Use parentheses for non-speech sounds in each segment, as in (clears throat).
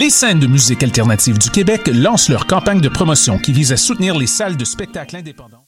Les scènes de musique alternative du Québec lancent leur campagne de promotion qui vise à soutenir les salles de spectacle indépendants.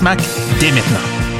SMAC dès maintenant.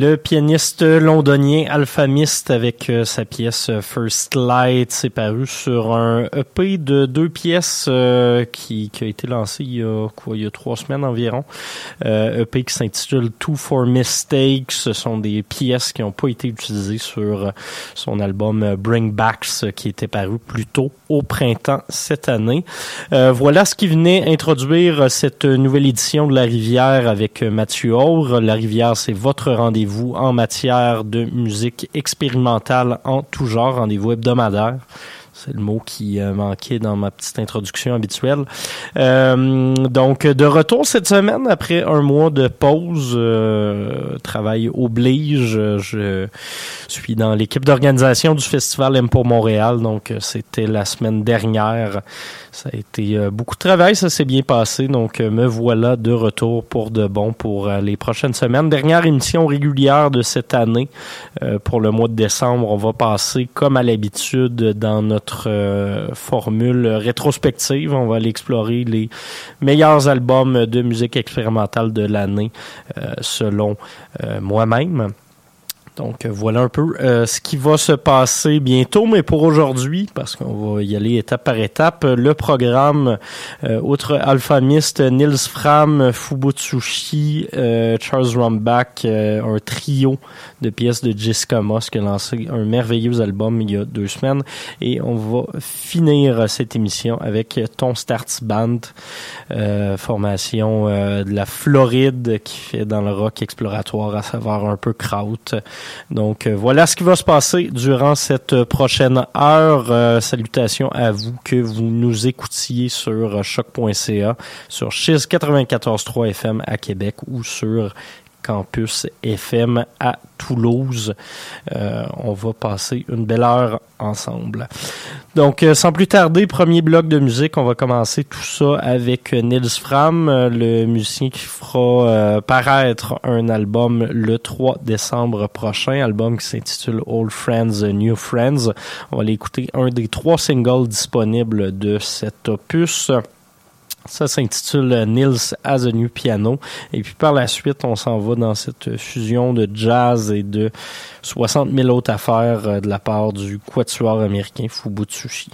Le pianiste londonien Alphamist avec euh, sa pièce euh, First Light s'est paru sur un EP de deux pièces euh, qui, a été lancé il y a quoi? Il y a trois semaines environ. EP qui s'intitule Two for Mistakes. Ce sont des pièces qui n'ont pas été utilisées sur son album Bring Backs qui était paru plus tôt au printemps cette année. voilà ce qui venait introduire cette nouvelle édition de La Rivière avec Mathieu Aure. La Rivière, c'est votre rendez-vous en matière de musique expérimentale en tout genre, rendez-vous hebdomadaire. C'est le mot qui euh, manquait dans ma petite introduction habituelle. Euh, donc, de retour cette semaine, après un mois de pause, euh, travail oblige, je suis dans l'équipe d'organisation du festival M pour Montréal. Donc, c'était la semaine dernière. Ça a été beaucoup de travail, ça s'est bien passé. Donc, me voilà de retour pour de bon pour les prochaines semaines. Dernière émission régulière de cette année. pour le mois de décembre, on va passer, comme à l'habitude, dans notre euh, formule rétrospective. On va aller explorer les meilleurs albums de musique expérimentale de l'année euh, selon euh, moi-même. Donc voilà un peu ce qui va se passer bientôt, mais pour aujourd'hui, parce qu'on va y aller étape par étape, le programme, outre Alphamist, Nils Fram, Fubutsushi, Charles Rumbach, un trio de pièces de Jessica Moss qui a lancé un merveilleux album il y a deux semaines. Et on va finir cette émission avec Ton Starts Band, euh, formation euh, de la Floride qui fait dans le rock exploratoire à savoir un peu kraut. Donc euh, voilà ce qui va se passer durant cette prochaine heure. salutations à vous que vous nous écoutiez sur choc.ca, sur Chiz 94.3 FM à Québec ou sur campus FM à Toulouse. Euh, on va passer une belle heure ensemble. Donc, euh, sans plus tarder, premier bloc de musique, on va commencer tout ça avec Nils Fram, le musicien qui fera paraître un album le 3 décembre prochain, album qui s'intitule Old Friends, New Friends. On va aller écouter un des trois singles disponibles de cet opus. Ça s'intitule Nils as a New Piano. Et puis par la suite, on s'en va dans cette fusion de jazz et de 60 000 autres affaires euh, de la part du quatuor américain Fubutsushi.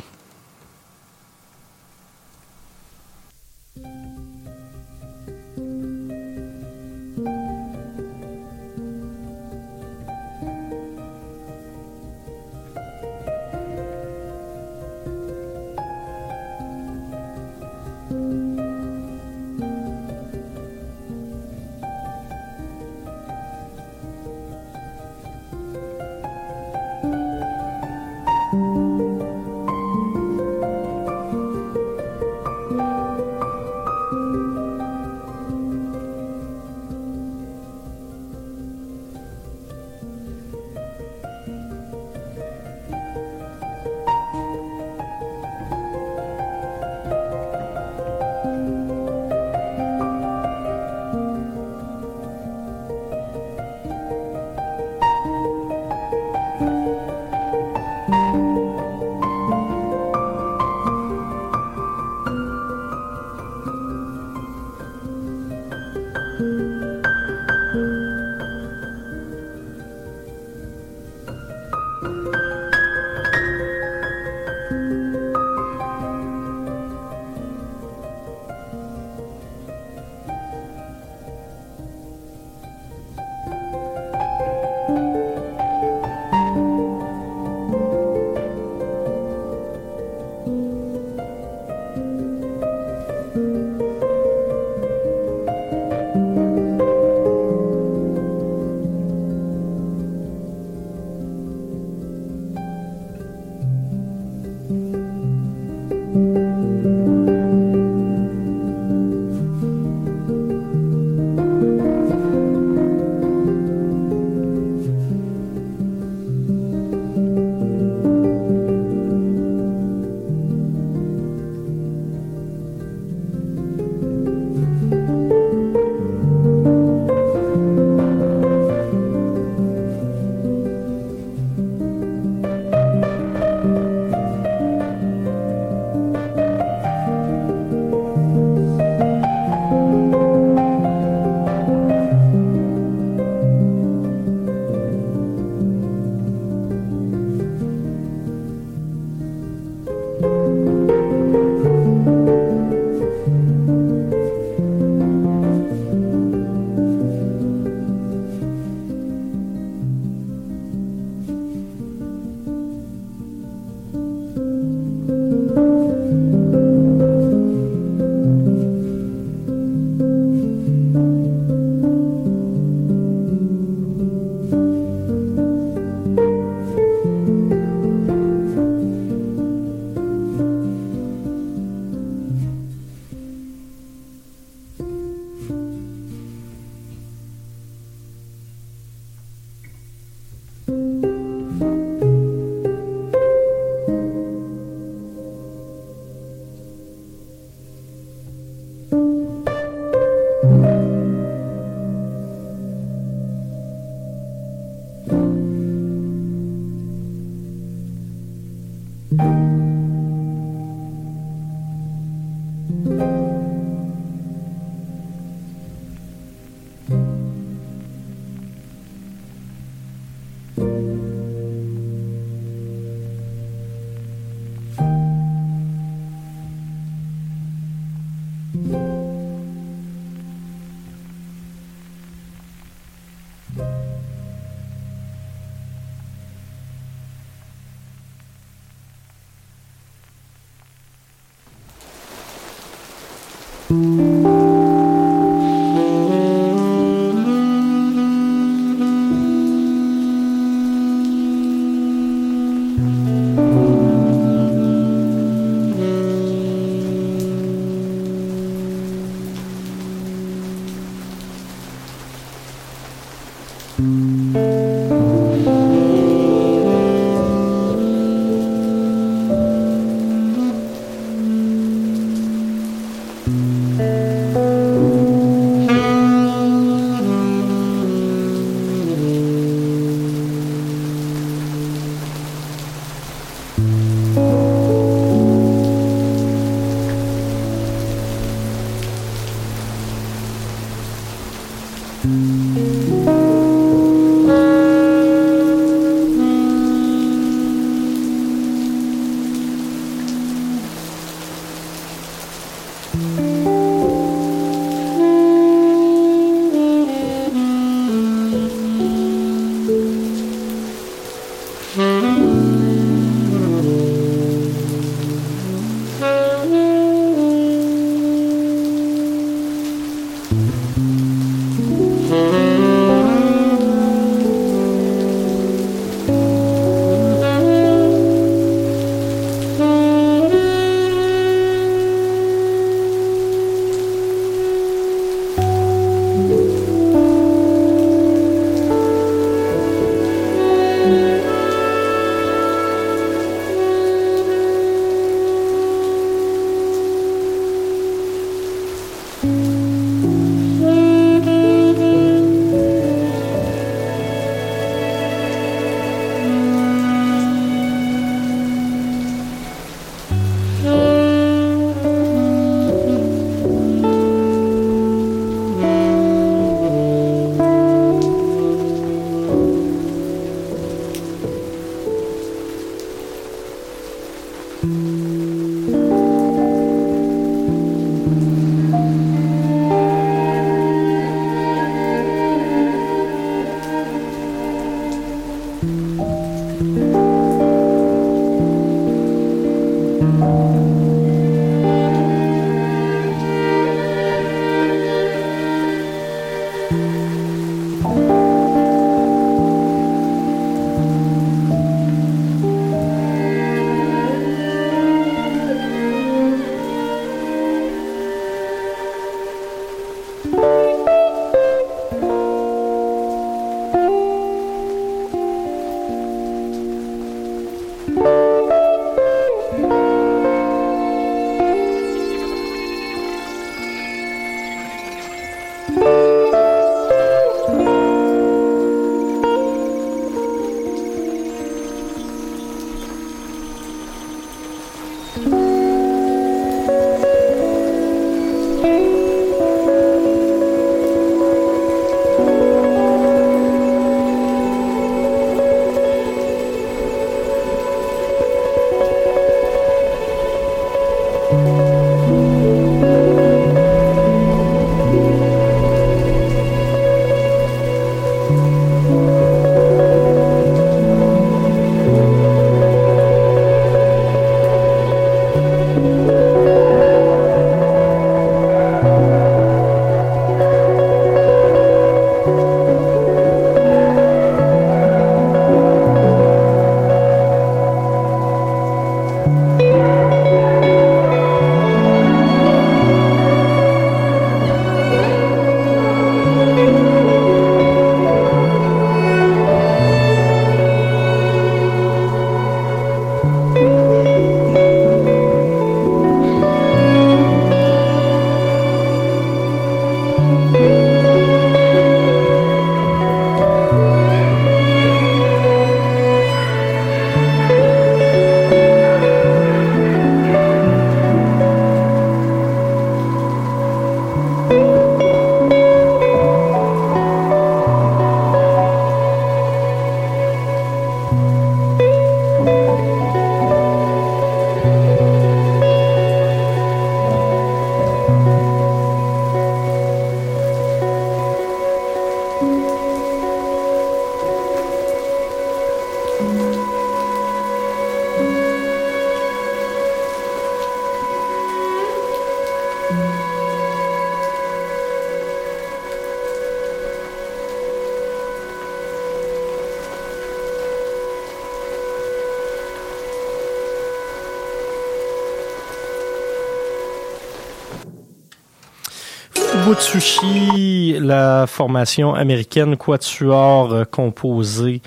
Sushi, la formation américaine Quatuor euh, composée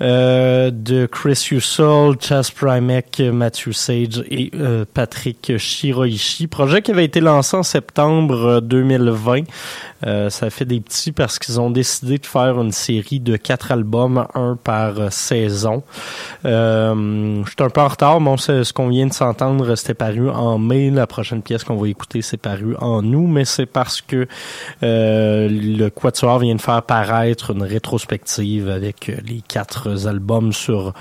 euh, de Chris Ussel, Chas Primek, Matthew Sage et euh, Patrick Shiroishi. Projet qui avait été lancé en septembre 2020. Euh, ça fait des petits parce qu'ils ont décidé de faire une série de quatre albums, un par saison. Euh, je suis un peu en retard, mais ce qu'on vient de s'entendre, c'était paru en mai. La prochaine pièce qu'on va écouter, c'est paru en août, mais c'est parce que le Quatuor vient de faire paraître une rétrospective avec les quatre albums sur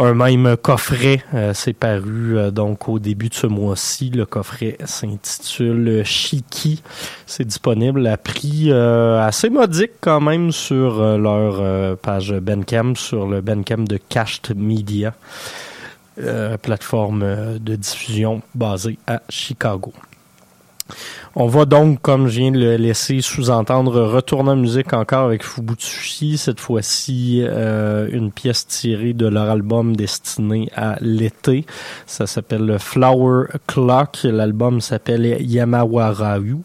un même coffret. Euh, c'est paru euh, donc au début de ce mois-ci. Le coffret s'intitule Shiki. C'est disponible à prix euh, assez modique quand même sur leur page Bandcamp, sur le Bandcamp de Cached Media, plateforme de diffusion basée à Chicago. On va donc, comme je viens de le laisser sous-entendre, retourner en musique encore avec Fubutsushi, cette fois-ci euh, une pièce tirée de leur album destiné à l'été. Ça s'appelle Flower Clock, l'album s'appelle Yamawarayu.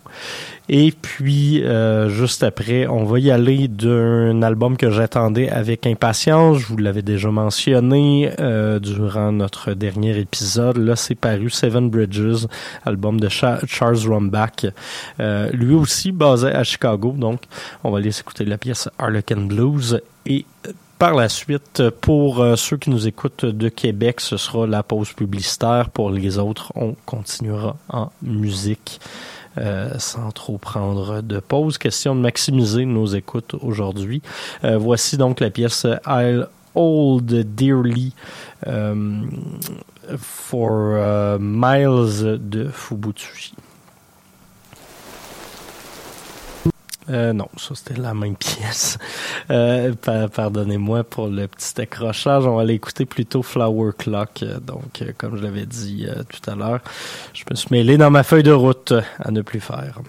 Et puis, euh, juste après, on va y aller d'un album que j'attendais avec impatience. Je vous l'avais déjà mentionné euh, durant notre dernier épisode. Là, c'est paru Seven Bridges, album de Charles Rumbach. Euh, lui aussi basé à Chicago. Donc, on va aller écouter la pièce Harlequin Blues. Et par la suite, pour ceux qui nous écoutent de Québec, ce sera la pause publicitaire. Pour les autres, on continuera en musique. Euh, sans trop prendre de pause. Question de maximiser nos écoutes aujourd'hui. Euh, voici donc la pièce I'll Hold Dearly euh, for Miles de Fubutsushi. Euh, non, ça c'était la même (laughs) pièce. Euh, pardonnez-moi pour le petit accrochage. On va l'écouter plutôt Flower Clock. Donc, euh, comme je l'avais dit tout à l'heure, je me suis mêlé dans ma feuille de route à ne plus faire.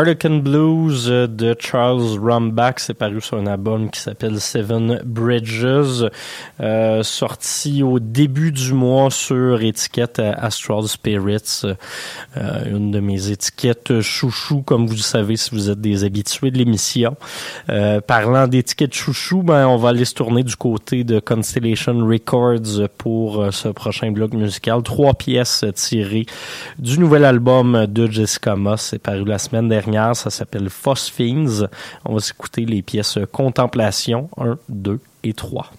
Harlequin Blues de Charles Rumbach, c'est paru sur un album qui s'appelle Seven Bridges, euh, sorti au début du mois sur étiquette Astral Spirits, euh, une de mes étiquettes chouchou, comme vous le savez si vous êtes des habitués de l'émission. Euh, parlant d'étiquettes chouchou, ben on va aller se tourner du côté de Constellation Records pour ce prochain bloc musical. Trois pièces tirées du nouvel album de Jessica Moss, c'est paru la semaine dernière, ça s'appelle Phosphines. On va s'écouter les pièces Contemplation 1, 2 et 3.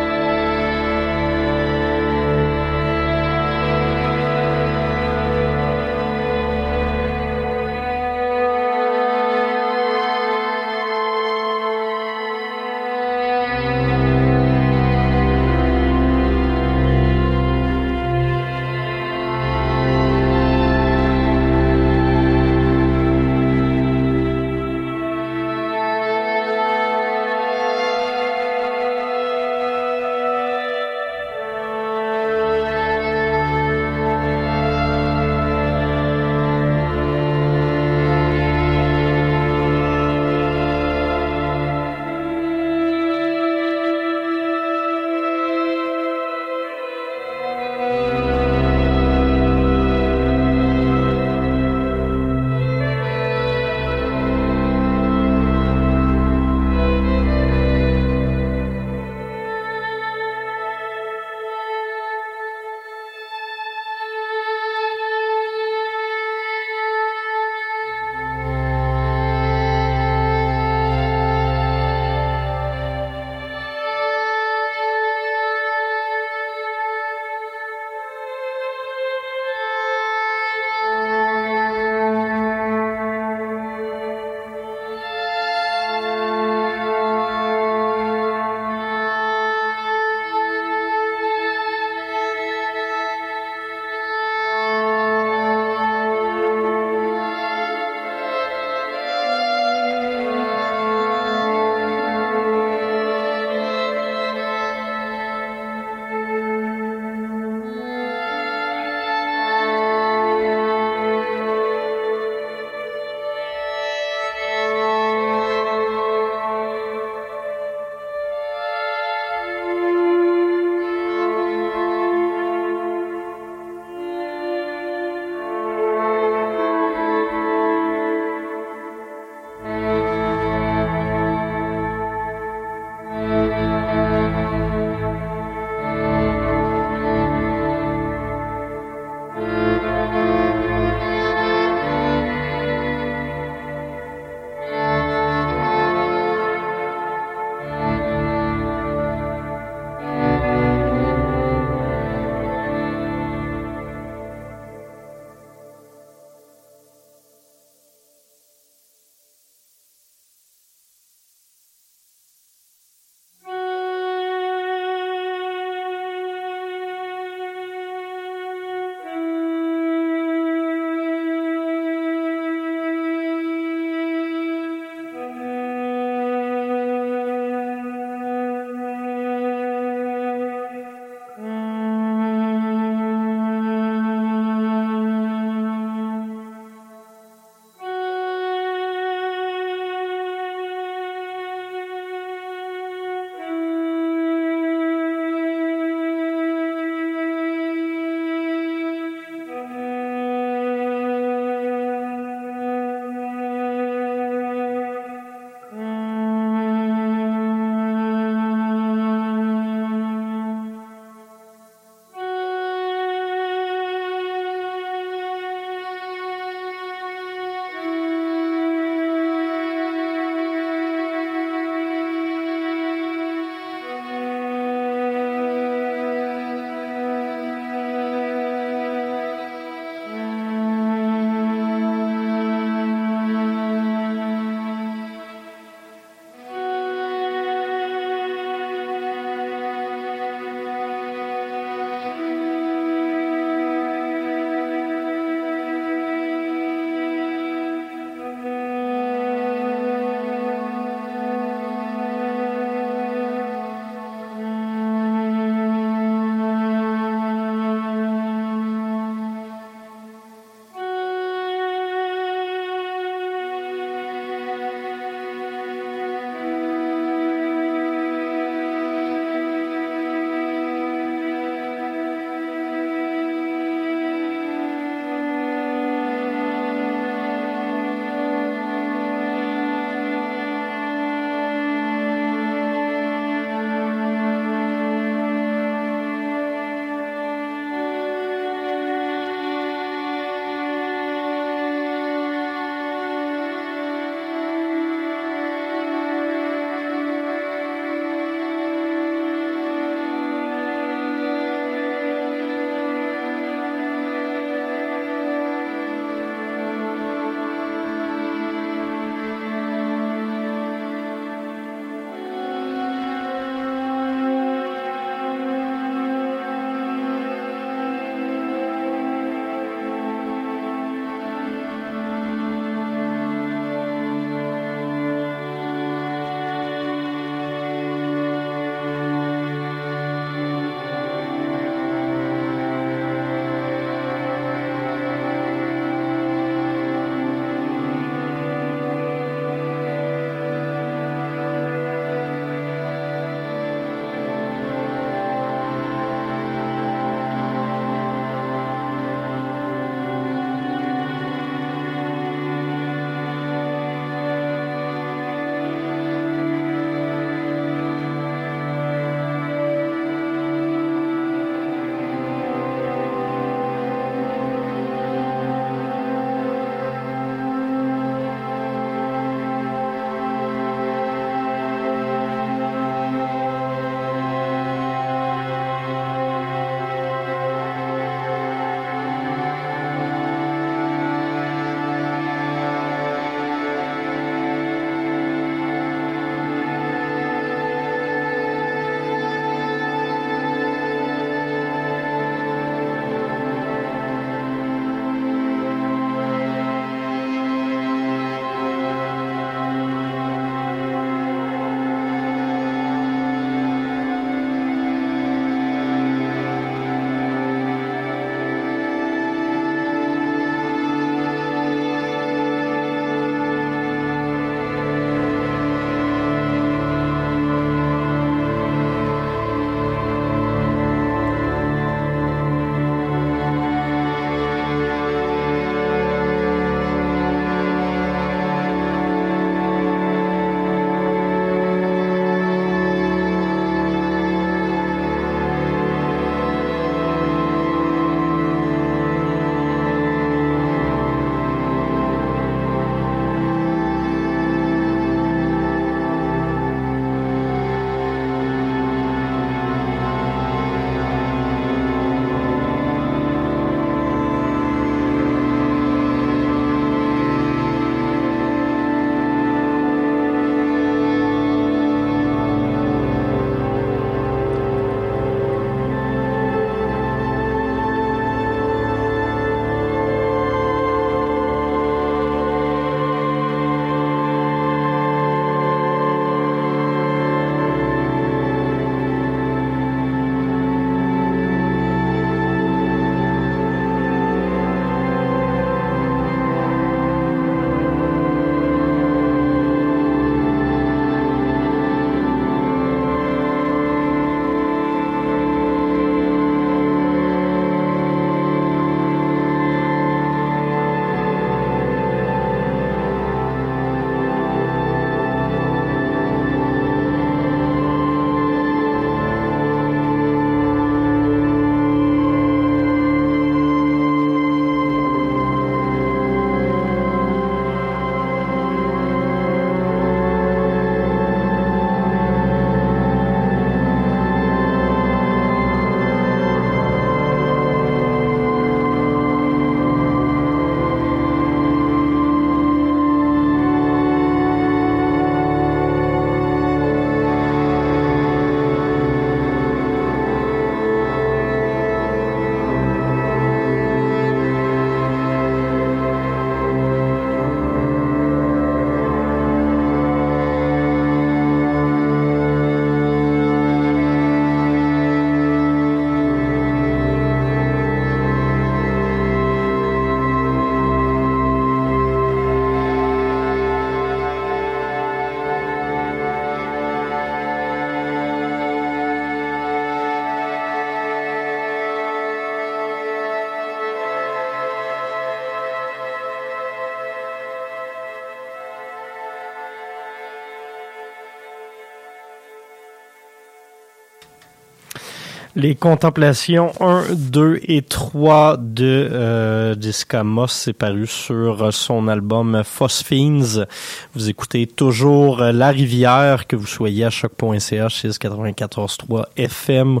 Les contemplations 1, 2 et 3 de euh, Jessica Moss, c'est paru sur son album Phosphines. Vous écoutez toujours La Rivière, que vous soyez à choc.ca, chez 94.3 FM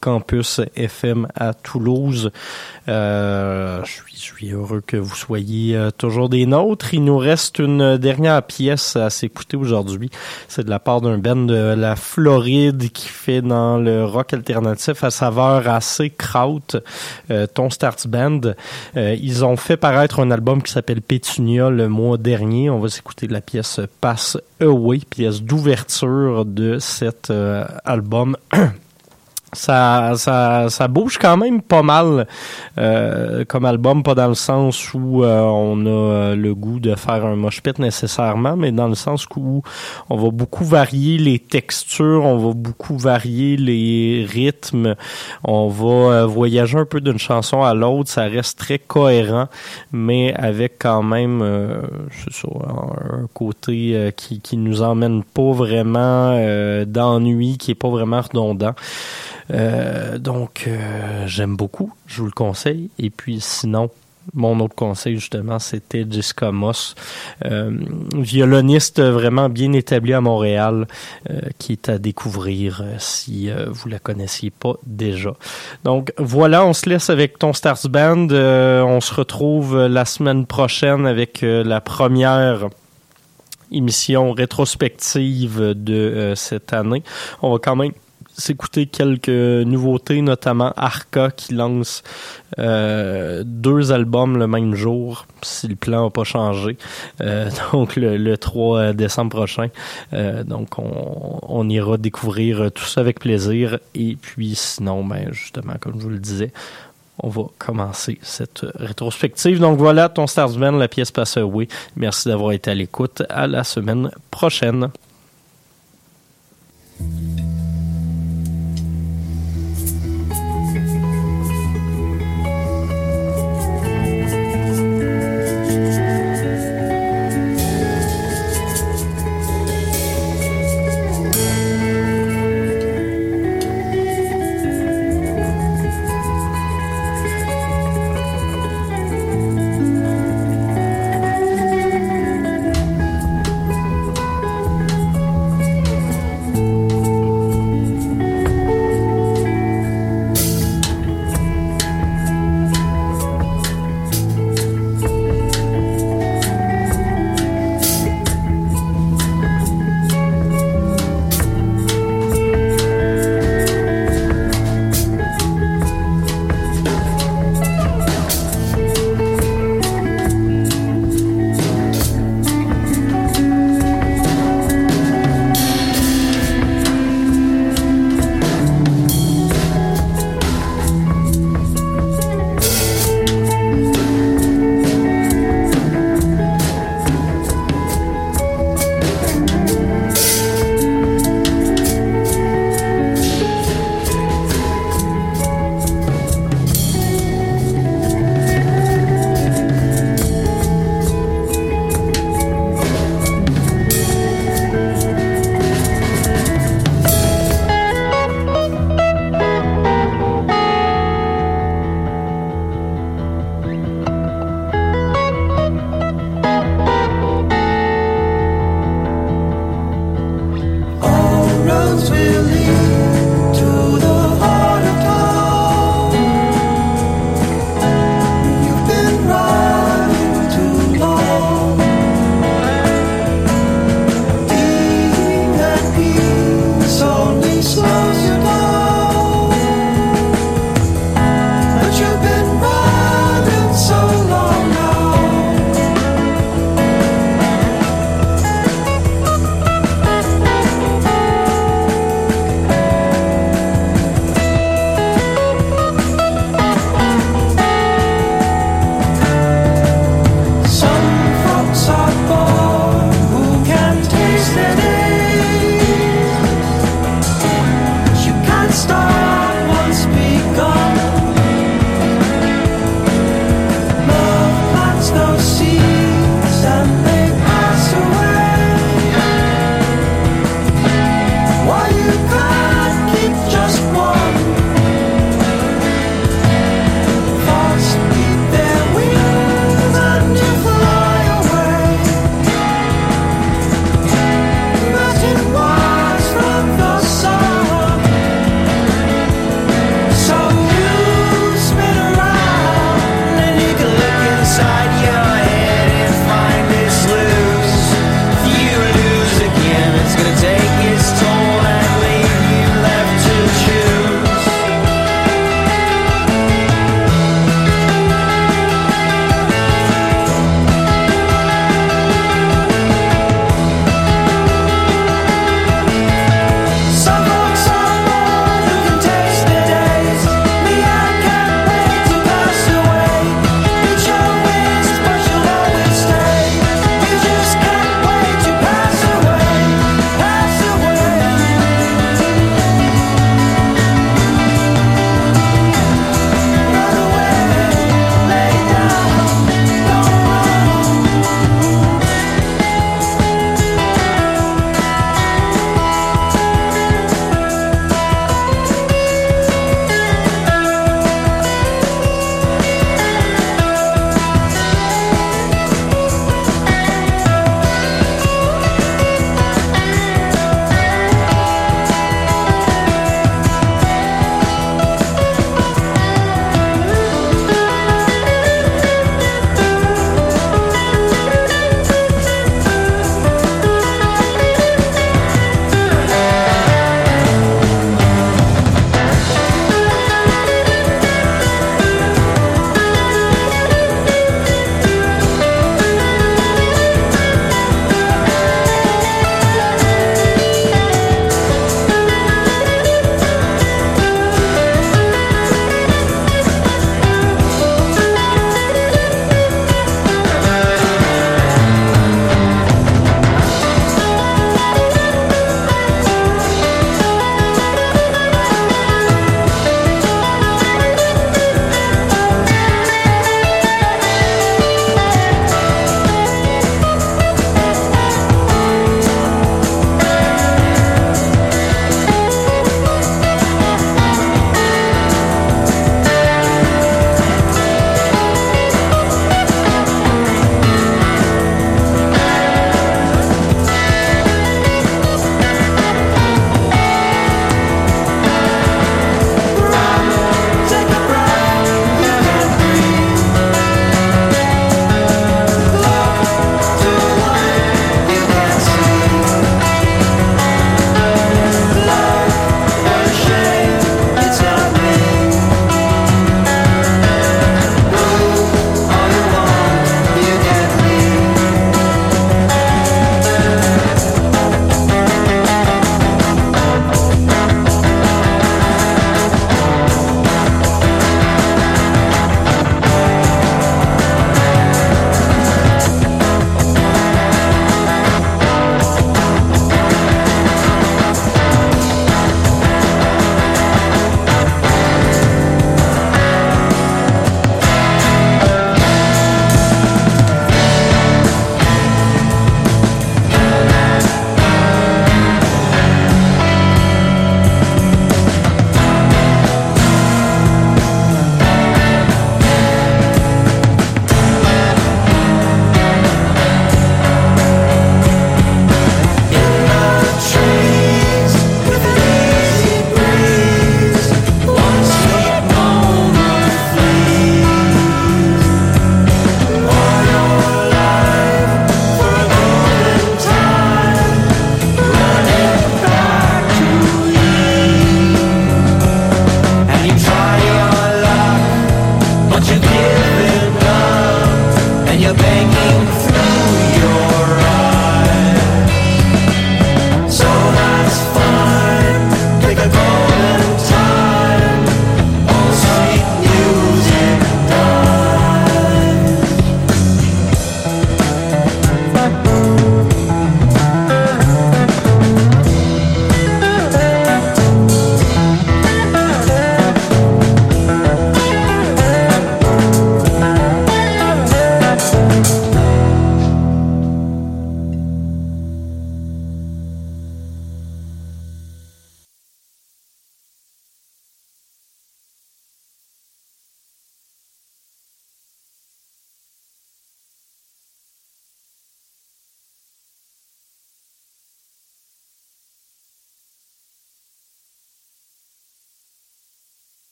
Campus FM à Toulouse. Euh, je, suis, heureux que vous soyez euh, toujours des nôtres. Il nous reste une dernière pièce à s'écouter aujourd'hui. C'est de la part d'un band de la Floride qui fait dans le rock alternatif à saveur assez kraut, euh, Ton Starts Band. Ils ont fait paraître un album qui s'appelle Pétunia le mois dernier. On va s'écouter la pièce Pass Away, pièce d'ouverture de cet album. (clears throat) ça, ça, ça bouge quand même pas mal euh, comme album, pas dans le sens où euh, on a euh, le goût de faire un mosh pit nécessairement, mais dans le sens où on va beaucoup varier les textures, on va beaucoup varier les rythmes, on va voyager un peu d'une chanson à l'autre, ça reste très cohérent, mais avec quand même ça, un côté qui, qui nous emmène pas vraiment d'ennui, qui est pas vraiment redondant. Euh, donc, euh, j'aime beaucoup. Je vous le conseille. Et puis, sinon, mon autre conseil, justement, c'était Jessica Moss, euh, violoniste vraiment bien établi à Montréal, qui est à découvrir si vous la connaissiez pas déjà. Donc voilà, on se laisse avec ton Stars Band. on se retrouve la semaine prochaine avec la première émission rétrospective de cette année. On va quand même s'écouter quelques nouveautés, notamment Arca qui lance euh, deux albums le même jour, si le plan n'a pas changé. Euh, (laughs) donc le, 3 décembre prochain. Euh, donc on, ira découvrir tout ça avec plaisir. Et puis sinon, ben justement, comme je vous le disais, on va commencer cette rétrospective. Donc voilà, ton Starsman, la pièce passe away. Merci d'avoir été à l'écoute. À la semaine prochaine.